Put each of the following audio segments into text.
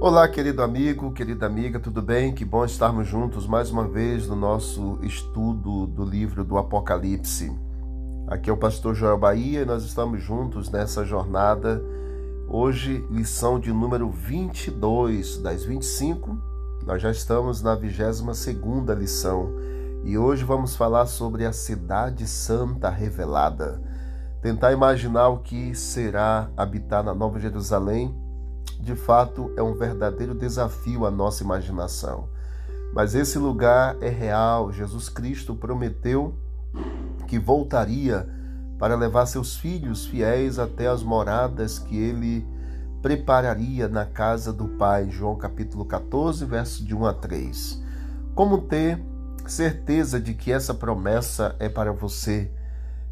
Olá, querido amigo, querida amiga, tudo bem? Que bom estarmos juntos mais uma vez no nosso estudo do livro do Apocalipse. Aqui é o pastor Joel Bahia e nós estamos juntos nessa jornada. Hoje, lição de número 22 das 25. Nós já estamos na 22ª lição e hoje vamos falar sobre a cidade santa revelada. Tentar imaginar o que será habitar na Nova Jerusalém de fato é um verdadeiro desafio à nossa imaginação. Mas esse lugar é real. Jesus Cristo prometeu que voltaria para levar seus filhos fiéis até as moradas que ele prepararia na casa do Pai. João capítulo 14, verso de 1 a 3. Como ter certeza de que essa promessa é para você?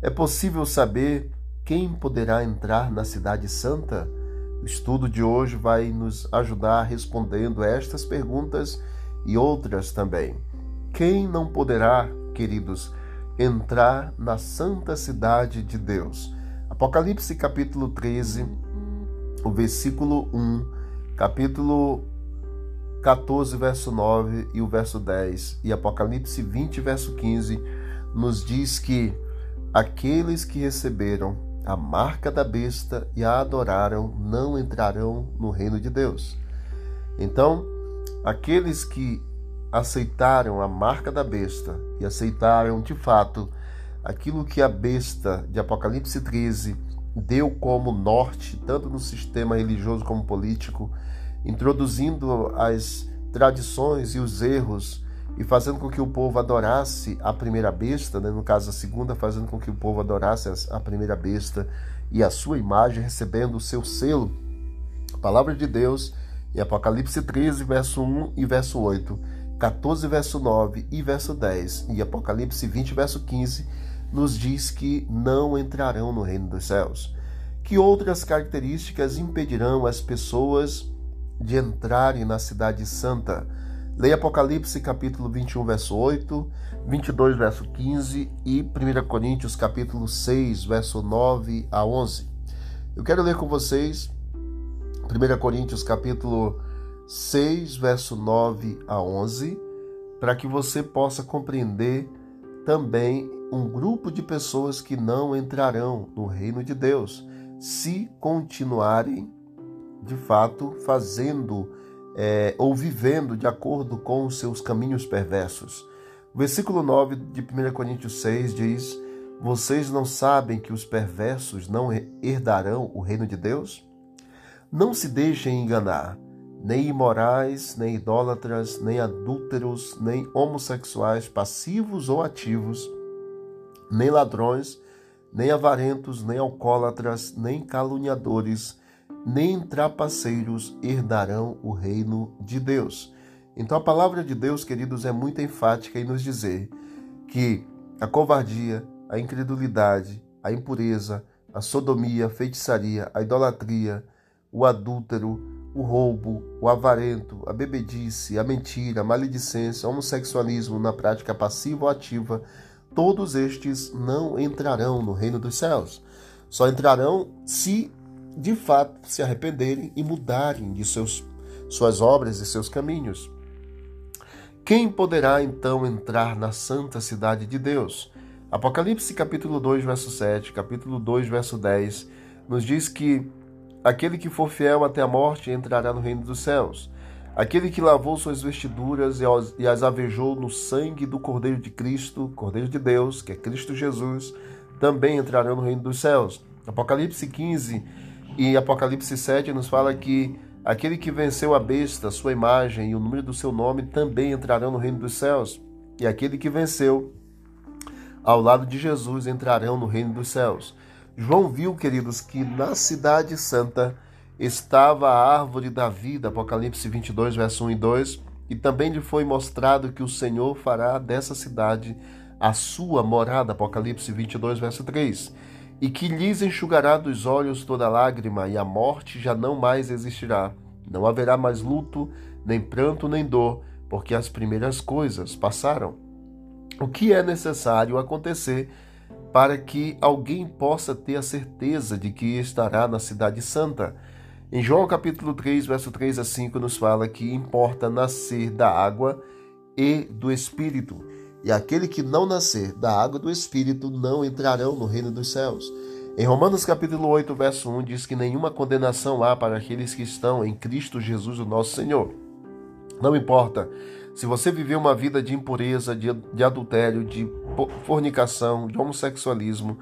É possível saber quem poderá entrar na cidade santa? O estudo de hoje vai nos ajudar respondendo estas perguntas e outras também. Quem não poderá, queridos, entrar na santa cidade de Deus? Apocalipse capítulo 13, o versículo 1, capítulo 14, verso 9 e o verso 10, e Apocalipse 20, verso 15, nos diz que aqueles que receberam a marca da besta e a adoraram não entrarão no reino de Deus. Então, aqueles que aceitaram a marca da besta e aceitaram de fato aquilo que a besta de Apocalipse 13 deu como norte, tanto no sistema religioso como político, introduzindo as tradições e os erros e fazendo com que o povo adorasse a primeira besta, né? no caso a segunda, fazendo com que o povo adorasse a primeira besta e a sua imagem, recebendo o seu selo. A palavra de Deus em Apocalipse 13, verso 1 e verso 8, 14, verso 9 e verso 10, e Apocalipse 20, verso 15, nos diz que não entrarão no reino dos céus. Que outras características impedirão as pessoas de entrarem na cidade santa? Leia Apocalipse capítulo 21, verso 8, 22, verso 15 e 1 Coríntios capítulo 6, verso 9 a 11. Eu quero ler com vocês 1 Coríntios capítulo 6, verso 9 a 11, para que você possa compreender também um grupo de pessoas que não entrarão no reino de Deus se continuarem de fato fazendo é, ou vivendo de acordo com os seus caminhos perversos. O versículo 9 de 1 Coríntios 6 diz: Vocês não sabem que os perversos não herdarão o reino de Deus? Não se deixem enganar. Nem imorais, nem idólatras, nem adúlteros, nem homossexuais, passivos ou ativos, nem ladrões, nem avarentos, nem alcoólatras, nem caluniadores, nem trapaceiros herdarão o reino de Deus. Então a palavra de Deus, queridos, é muito enfática em nos dizer que a covardia, a incredulidade, a impureza, a sodomia, a feitiçaria, a idolatria, o adúltero, o roubo, o avarento, a bebedice, a mentira, a maledicência, o homossexualismo na prática passiva ou ativa, todos estes não entrarão no reino dos céus. Só entrarão se de fato se arrependerem e mudarem de seus, suas obras e seus caminhos. Quem poderá então entrar na santa cidade de Deus? Apocalipse capítulo 2, verso 7, capítulo 2, verso 10, nos diz que aquele que for fiel até a morte entrará no reino dos céus. Aquele que lavou suas vestiduras e as avejou no sangue do Cordeiro de Cristo, Cordeiro de Deus, que é Cristo Jesus, também entrará no reino dos céus. Apocalipse 15, e Apocalipse 7 nos fala que aquele que venceu a besta, sua imagem e o número do seu nome também entrarão no reino dos céus. E aquele que venceu ao lado de Jesus entrarão no reino dos céus. João viu, queridos, que na cidade santa estava a árvore da vida, Apocalipse 22, verso 1 e 2, e também lhe foi mostrado que o Senhor fará dessa cidade a sua morada, Apocalipse 22, verso 3 e que lhes enxugará dos olhos toda lágrima, e a morte já não mais existirá. Não haverá mais luto, nem pranto, nem dor, porque as primeiras coisas passaram. O que é necessário acontecer para que alguém possa ter a certeza de que estará na Cidade Santa? Em João capítulo 3, verso 3 a 5, nos fala que importa nascer da água e do Espírito. E aquele que não nascer da água do Espírito não entrarão no reino dos céus. Em Romanos capítulo 8, verso 1, diz que nenhuma condenação há para aqueles que estão em Cristo Jesus, o nosso Senhor. Não importa se você viveu uma vida de impureza, de, de adultério, de fornicação, de homossexualismo,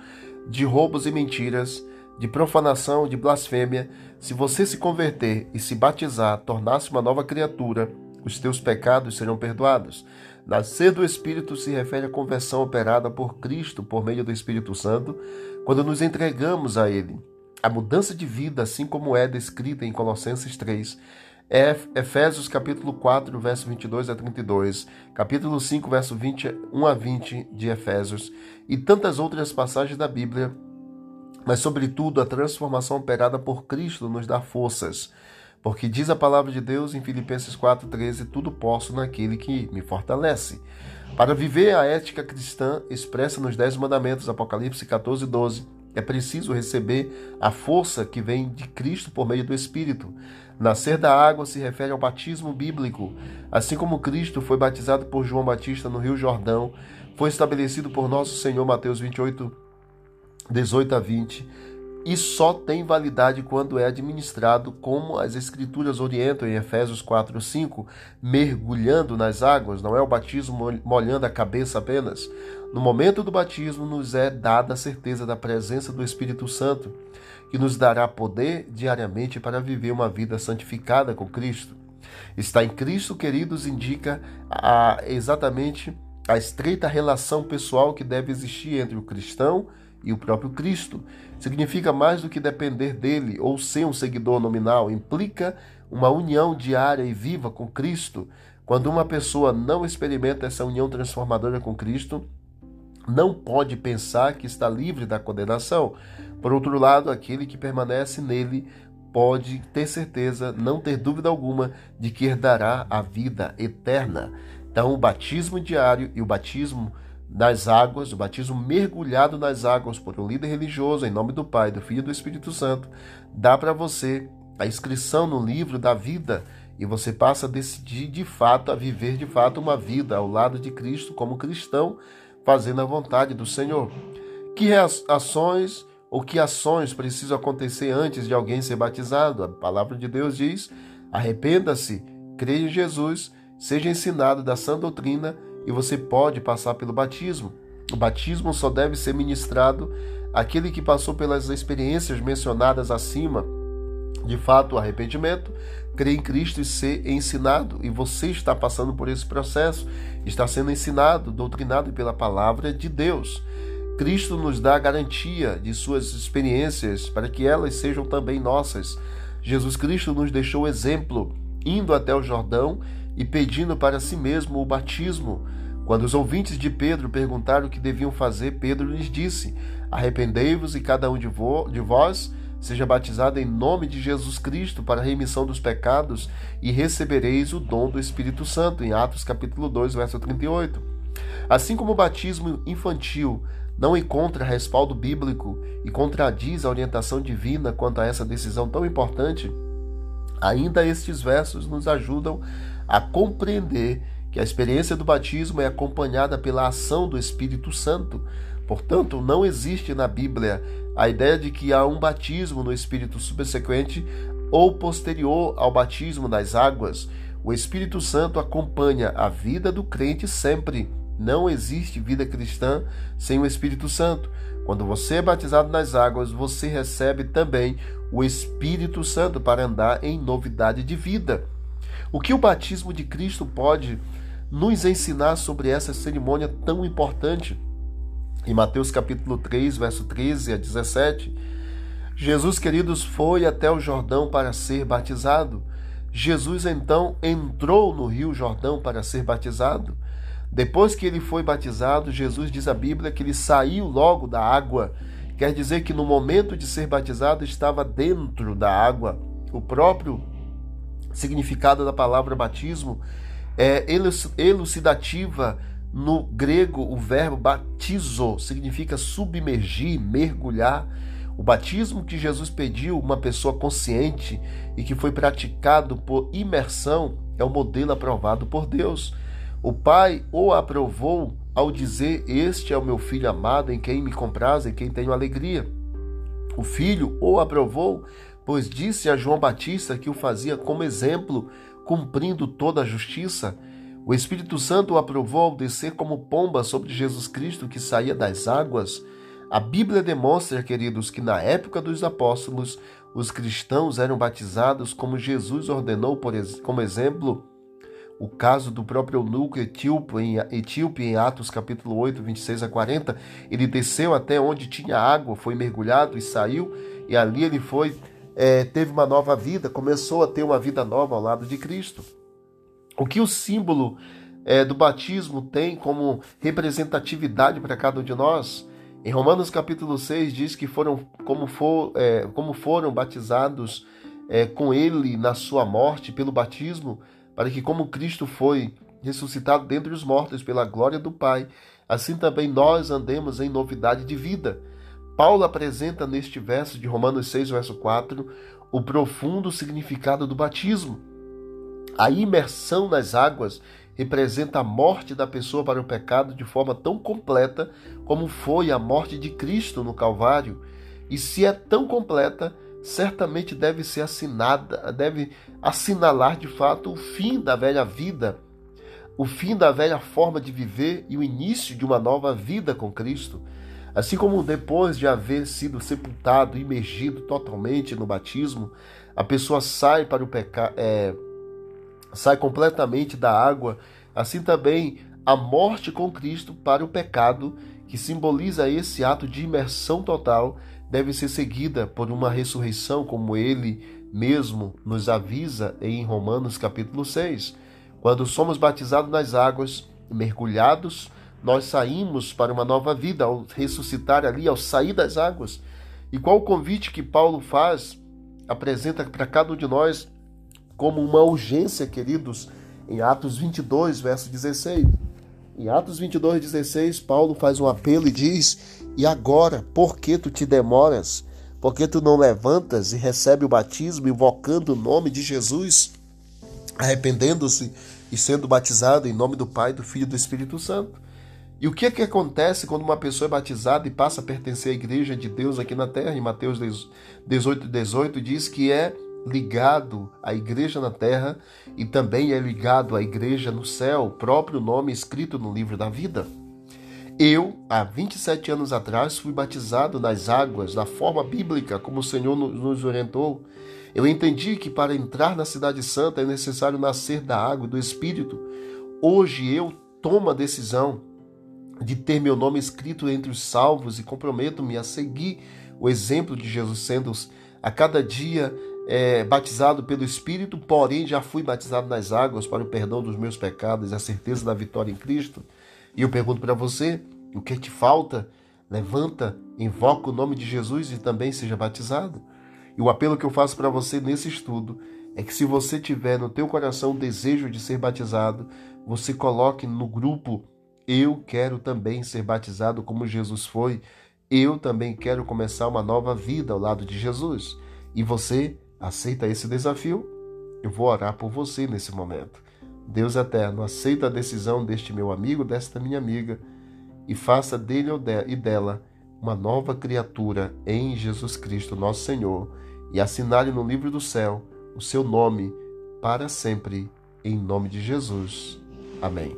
de roubos e mentiras, de profanação, de blasfêmia, se você se converter e se batizar, tornar-se uma nova criatura, os teus pecados serão perdoados. Nascer do Espírito se refere à conversão operada por Cristo por meio do Espírito Santo, quando nos entregamos a Ele. A mudança de vida, assim como é descrita em Colossenses 3, é Efésios capítulo 4, verso 22 a 32, capítulo 5, verso 21 a 20 de Efésios e tantas outras passagens da Bíblia mas, sobretudo, a transformação operada por Cristo nos dá forças. Porque diz a palavra de Deus em Filipenses 4,13: Tudo posso naquele que me fortalece. Para viver a ética cristã expressa nos Dez Mandamentos, Apocalipse 14, 12, é preciso receber a força que vem de Cristo por meio do Espírito. Nascer da água se refere ao batismo bíblico. Assim como Cristo foi batizado por João Batista no Rio Jordão, foi estabelecido por nosso Senhor Mateus 28, 18 a 20, e só tem validade quando é administrado como as Escrituras orientam em Efésios 4, 5, mergulhando nas águas, não é o batismo molhando a cabeça apenas. No momento do batismo, nos é dada a certeza da presença do Espírito Santo, que nos dará poder diariamente para viver uma vida santificada com Cristo. Está em Cristo, queridos, indica a, exatamente a estreita relação pessoal que deve existir entre o cristão e e o próprio Cristo. Significa mais do que depender dele ou ser um seguidor nominal, implica uma união diária e viva com Cristo. Quando uma pessoa não experimenta essa união transformadora com Cristo, não pode pensar que está livre da condenação. Por outro lado, aquele que permanece nele pode ter certeza, não ter dúvida alguma, de que herdará a vida eterna. Então, o batismo diário e o batismo nas águas, o batismo mergulhado nas águas por um líder religioso, em nome do Pai, do Filho e do Espírito Santo, dá para você a inscrição no livro da vida e você passa a decidir de fato, a viver de fato uma vida ao lado de Cristo como cristão, fazendo a vontade do Senhor. Que ações ou que ações precisam acontecer antes de alguém ser batizado? A palavra de Deus diz: arrependa-se, creia em Jesus, seja ensinado da sã doutrina e você pode passar pelo batismo. O batismo só deve ser ministrado àquele que passou pelas experiências mencionadas acima. De fato, arrependimento, crer em Cristo e ser ensinado. E você está passando por esse processo, está sendo ensinado, doutrinado pela palavra de Deus. Cristo nos dá a garantia de suas experiências para que elas sejam também nossas. Jesus Cristo nos deixou exemplo, indo até o Jordão e pedindo para si mesmo o batismo. Quando os ouvintes de Pedro perguntaram o que deviam fazer, Pedro lhes disse: Arrependei-vos e cada um de, de vós seja batizado em nome de Jesus Cristo para a remissão dos pecados e recebereis o dom do Espírito Santo, em Atos capítulo 2, verso 38. Assim como o batismo infantil não encontra respaldo bíblico e contradiz a orientação divina quanto a essa decisão tão importante, ainda estes versos nos ajudam a compreender que a experiência do batismo é acompanhada pela ação do Espírito Santo. Portanto, não existe na Bíblia a ideia de que há um batismo no Espírito subsequente ou posterior ao batismo nas águas. O Espírito Santo acompanha a vida do crente sempre. Não existe vida cristã sem o Espírito Santo. Quando você é batizado nas águas, você recebe também o Espírito Santo para andar em novidade de vida. O que o batismo de Cristo pode nos ensinar sobre essa cerimônia tão importante? Em Mateus capítulo 3, verso 13 a 17, Jesus, queridos, foi até o Jordão para ser batizado. Jesus então entrou no Rio Jordão para ser batizado. Depois que ele foi batizado, Jesus diz a Bíblia que ele saiu logo da água. Quer dizer que no momento de ser batizado estava dentro da água. O próprio significado da palavra batismo é elucidativa. No grego, o verbo batizo significa submergir, mergulhar. O batismo que Jesus pediu, uma pessoa consciente e que foi praticado por imersão, é o modelo aprovado por Deus. O Pai o aprovou ao dizer: Este é o meu filho amado, em quem me compraz, em quem tenho alegria. O filho o aprovou, pois disse a João Batista que o fazia como exemplo, cumprindo toda a justiça. O Espírito Santo o aprovou ao descer como pomba sobre Jesus Cristo que saía das águas. A Bíblia demonstra, queridos, que na época dos apóstolos, os cristãos eram batizados como Jesus ordenou, por, como exemplo, o caso do próprio eunuco etíope em, etíope em Atos capítulo 8, 26 a 40, ele desceu até onde tinha água, foi mergulhado e saiu, e ali ele foi, é, teve uma nova vida, começou a ter uma vida nova ao lado de Cristo. O que o símbolo é, do batismo tem como representatividade para cada um de nós? Em Romanos capítulo 6 diz que foram como, for, é, como foram batizados é, com ele na sua morte pelo batismo, para que como Cristo foi ressuscitado dentre os mortos pela glória do Pai, assim também nós andemos em novidade de vida. Paulo apresenta neste verso de Romanos 6, verso 4, o profundo significado do batismo. A imersão nas águas representa a morte da pessoa para o pecado de forma tão completa como foi a morte de Cristo no Calvário. E se é tão completa, certamente deve ser assinada, deve assinalar de fato o fim da velha vida, o fim da velha forma de viver e o início de uma nova vida com Cristo. Assim como depois de haver sido sepultado, imergido totalmente no batismo, a pessoa sai para o pecado, é, sai completamente da água, assim também a morte com Cristo para o pecado, que simboliza esse ato de imersão total, deve ser seguida por uma ressurreição, como ele mesmo nos avisa em Romanos capítulo 6. Quando somos batizados nas águas, mergulhados, nós saímos para uma nova vida ao ressuscitar ali, ao sair das águas. E qual o convite que Paulo faz, apresenta para cada um de nós como uma urgência, queridos, em Atos 22, verso 16. Em Atos 22, 16, Paulo faz um apelo e diz: E agora, por que tu te demoras? Por que tu não levantas e recebe o batismo, invocando o nome de Jesus, arrependendo-se e sendo batizado em nome do Pai, do Filho e do Espírito Santo? E o que é que acontece quando uma pessoa é batizada e passa a pertencer à igreja de Deus aqui na terra? Em Mateus 18, 18 diz que é ligado à igreja na terra e também é ligado à igreja no céu, próprio nome escrito no livro da vida. Eu, há 27 anos atrás, fui batizado nas águas da forma bíblica, como o Senhor nos orientou. Eu entendi que para entrar na Cidade Santa é necessário nascer da água e do Espírito. Hoje eu tomo a decisão de ter meu nome escrito entre os salvos e comprometo-me a seguir o exemplo de Jesus, sendo a cada dia é, batizado pelo Espírito, porém já fui batizado nas águas para o perdão dos meus pecados e a certeza da vitória em Cristo. E eu pergunto para você: o que te falta? Levanta, invoca o nome de Jesus e também seja batizado. E o apelo que eu faço para você nesse estudo é que se você tiver no teu coração o desejo de ser batizado, você coloque no grupo eu quero também ser batizado como Jesus foi. Eu também quero começar uma nova vida ao lado de Jesus. E você Aceita esse desafio? Eu vou orar por você nesse momento. Deus eterno, aceita a decisão deste meu amigo, desta minha amiga, e faça dele e dela uma nova criatura em Jesus Cristo, nosso Senhor, e assinale no livro do céu o seu nome para sempre, em nome de Jesus. Amém.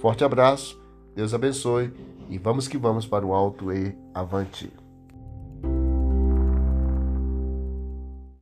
Forte abraço, Deus abençoe e vamos que vamos para o alto e avante.